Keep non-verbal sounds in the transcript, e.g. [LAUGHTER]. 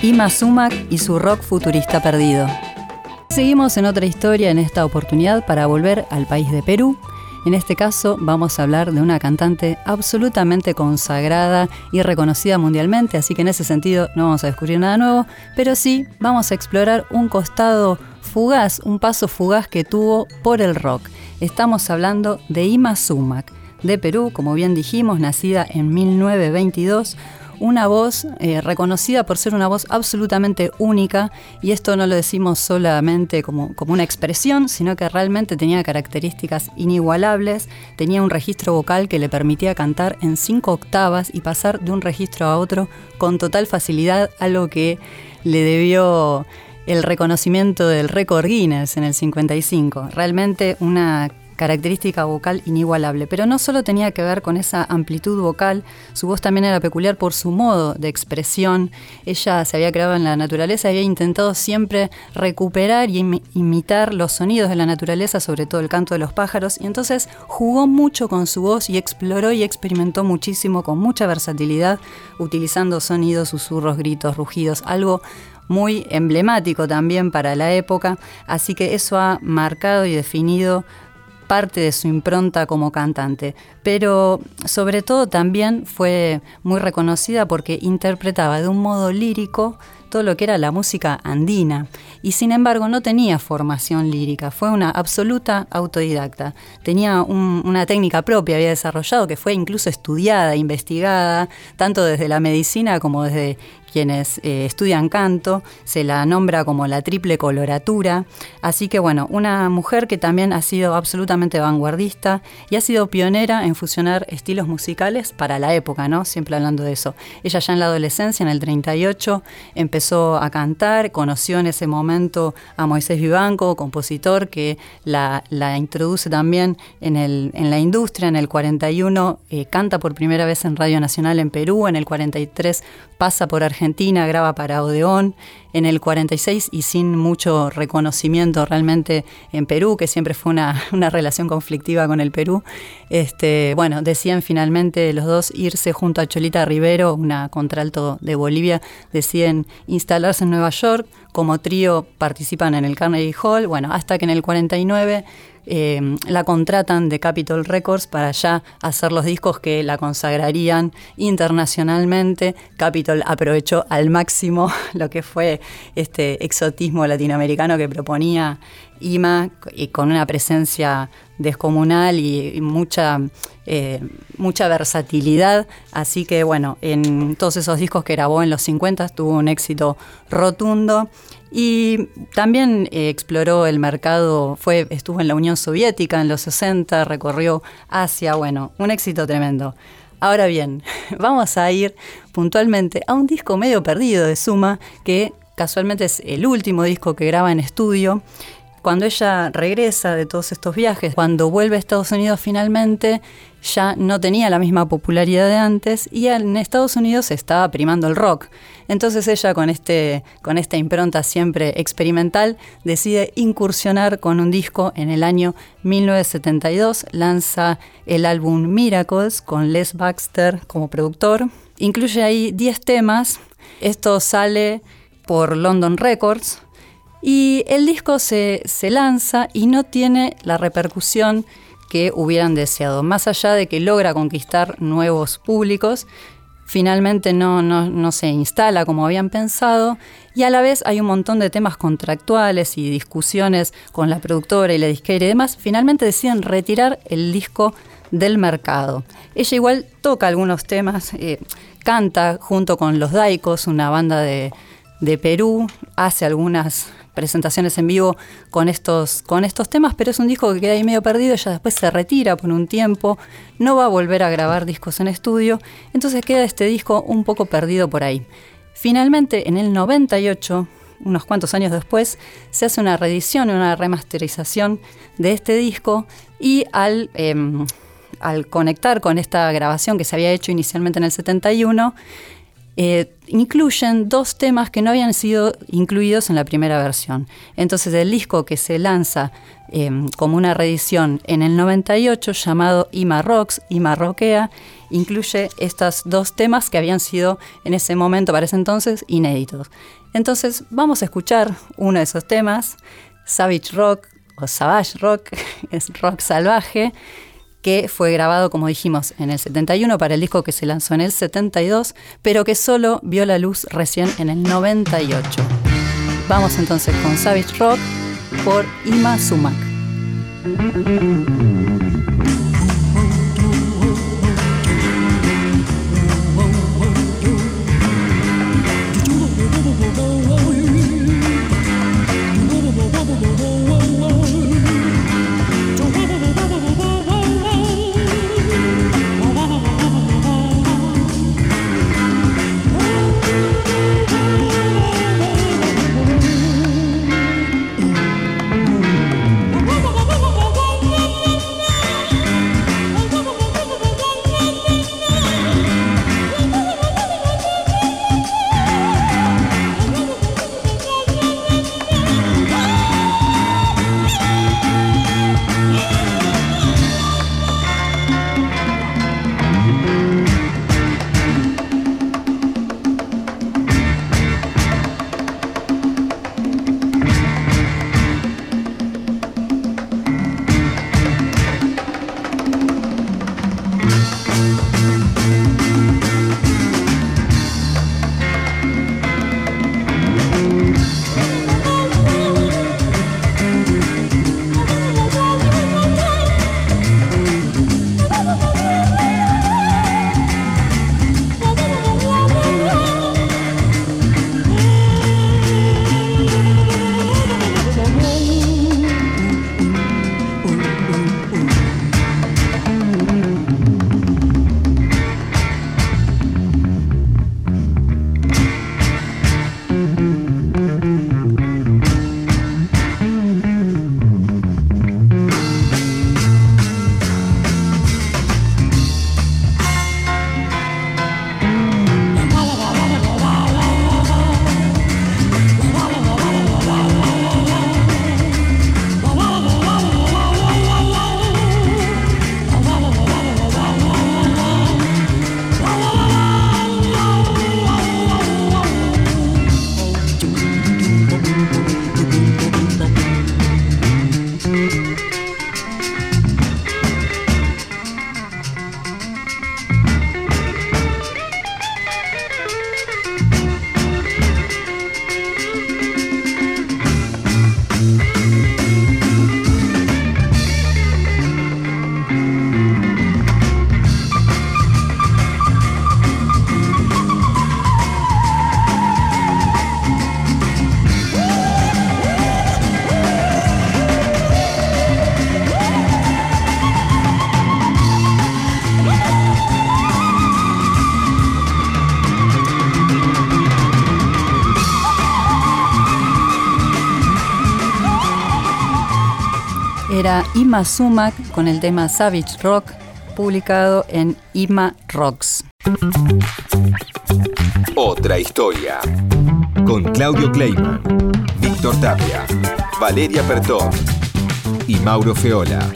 Ima Sumac y su rock futurista perdido. Seguimos en otra historia en esta oportunidad para volver al país de Perú. En este caso vamos a hablar de una cantante absolutamente consagrada y reconocida mundialmente, así que en ese sentido no vamos a descubrir nada nuevo, pero sí vamos a explorar un costado fugaz, un paso fugaz que tuvo por el rock. Estamos hablando de Ima Sumac, de Perú, como bien dijimos, nacida en 1922 una voz eh, reconocida por ser una voz absolutamente única, y esto no lo decimos solamente como, como una expresión, sino que realmente tenía características inigualables, tenía un registro vocal que le permitía cantar en cinco octavas y pasar de un registro a otro con total facilidad, algo que le debió el reconocimiento del récord Guinness en el 55. Realmente una característica vocal inigualable. Pero no solo tenía que ver con esa amplitud vocal, su voz también era peculiar por su modo de expresión. Ella se había creado en la naturaleza, había intentado siempre recuperar y imitar los sonidos de la naturaleza, sobre todo el canto de los pájaros, y entonces jugó mucho con su voz y exploró y experimentó muchísimo con mucha versatilidad, utilizando sonidos, susurros, gritos, rugidos, algo muy emblemático también para la época, así que eso ha marcado y definido parte de su impronta como cantante, pero sobre todo también fue muy reconocida porque interpretaba de un modo lírico todo lo que era la música andina y sin embargo no tenía formación lírica, fue una absoluta autodidacta. Tenía una técnica propia, había desarrollado que fue incluso estudiada, investigada, tanto desde la medicina como desde quienes eh, estudian canto, se la nombra como la triple coloratura. Así que bueno, una mujer que también ha sido absolutamente vanguardista y ha sido pionera en fusionar estilos musicales para la época, ¿no? Siempre hablando de eso. Ella ya en la adolescencia, en el 38, empezó a cantar, conoció en ese momento a Moisés Vivanco, compositor que la, introduce también en, el, en, la industria. En el 41 eh, canta por primera vez en Radio Nacional en Perú, en el 43 pasa por Argentina graba para Odeón en el 46 y sin mucho reconocimiento realmente en Perú, que siempre fue una, [LAUGHS] relación conflictiva con el Perú. Este, bueno, deciden finalmente los dos irse junto a Cholita Rivero, una contralto de Bolivia, deciden instalarse en Nueva York. Como trío participan en el Carnegie Hall, bueno, hasta que en el 49 eh, la contratan de Capitol Records para ya hacer los discos que la consagrarían internacionalmente. Capitol aprovechó al máximo [LAUGHS] lo que fue este exotismo latinoamericano que proponía IMA y con una presencia descomunal y, mucha, eh, mucha versatilidad. Así que bueno, en todos esos discos que grabó en los 50 tuvo un éxito rotundo. Y también eh, exploró el mercado, fue, estuvo en la Unión Soviética en los 60, recorrió Asia, bueno, un éxito tremendo. Ahora bien, [LAUGHS] vamos a ir puntualmente a un disco medio perdido de Suma, que casualmente es el último disco que graba en estudio cuando ella regresa de todos estos viajes, cuando vuelve a Estados Unidos finalmente, ya no tenía la misma popularidad de antes y en Estados Unidos estaba primando el rock. Entonces ella con, este, con esta impronta siempre experimental decide incursionar con un disco en el año 1972, lanza el álbum Miracles con Les Baxter como productor, incluye ahí 10 temas, esto sale por London Records, y el disco se, lanza y no tiene la repercusión que hubieran deseado. Más allá de que logra conquistar nuevos públicos, finalmente no, no, se instala como habían pensado y a la vez hay un montón de temas contractuales y discusiones con la productora y la disquera y demás. Finalmente deciden retirar el disco del mercado. Ella igual toca algunos temas, eh, canta junto con Los Daicos, una banda de, de Perú, hace algunas presentaciones en vivo con estos, con estos temas, pero es un disco que queda ahí medio perdido, ella después se retira por un tiempo, no va a volver a grabar discos en estudio, entonces queda este disco un poco perdido por ahí. Finalmente, en el 98, unos cuantos años después, se hace una reedición, una remasterización de este disco y al, em, al conectar con esta grabación que se había hecho inicialmente en el 71, eh, incluyen dos temas que no habían sido incluidos en la primera versión. Entonces el disco que se lanza em, como una reedición en el 98 llamado Ima Rocks, Ima Rockea, incluye estos dos temas que habían sido en ese momento, para ese entonces, inéditos. Entonces vamos a escuchar uno de esos temas, Savage Rock o Savage Rock, [LAUGHS] es rock salvaje, que fue grabado, como dijimos, en el 71 para el disco que se lanzó en el 72, pero que solo vio la luz recién en el 98. Vamos entonces con Savage Rock por Ima Sumac. you. Ima Sumac con el tema Savage Rock, publicado en Ima Rocks. Otra historia. Con Claudio Kleiman, Víctor Tapia, Valeria Pertón y Mauro Feola.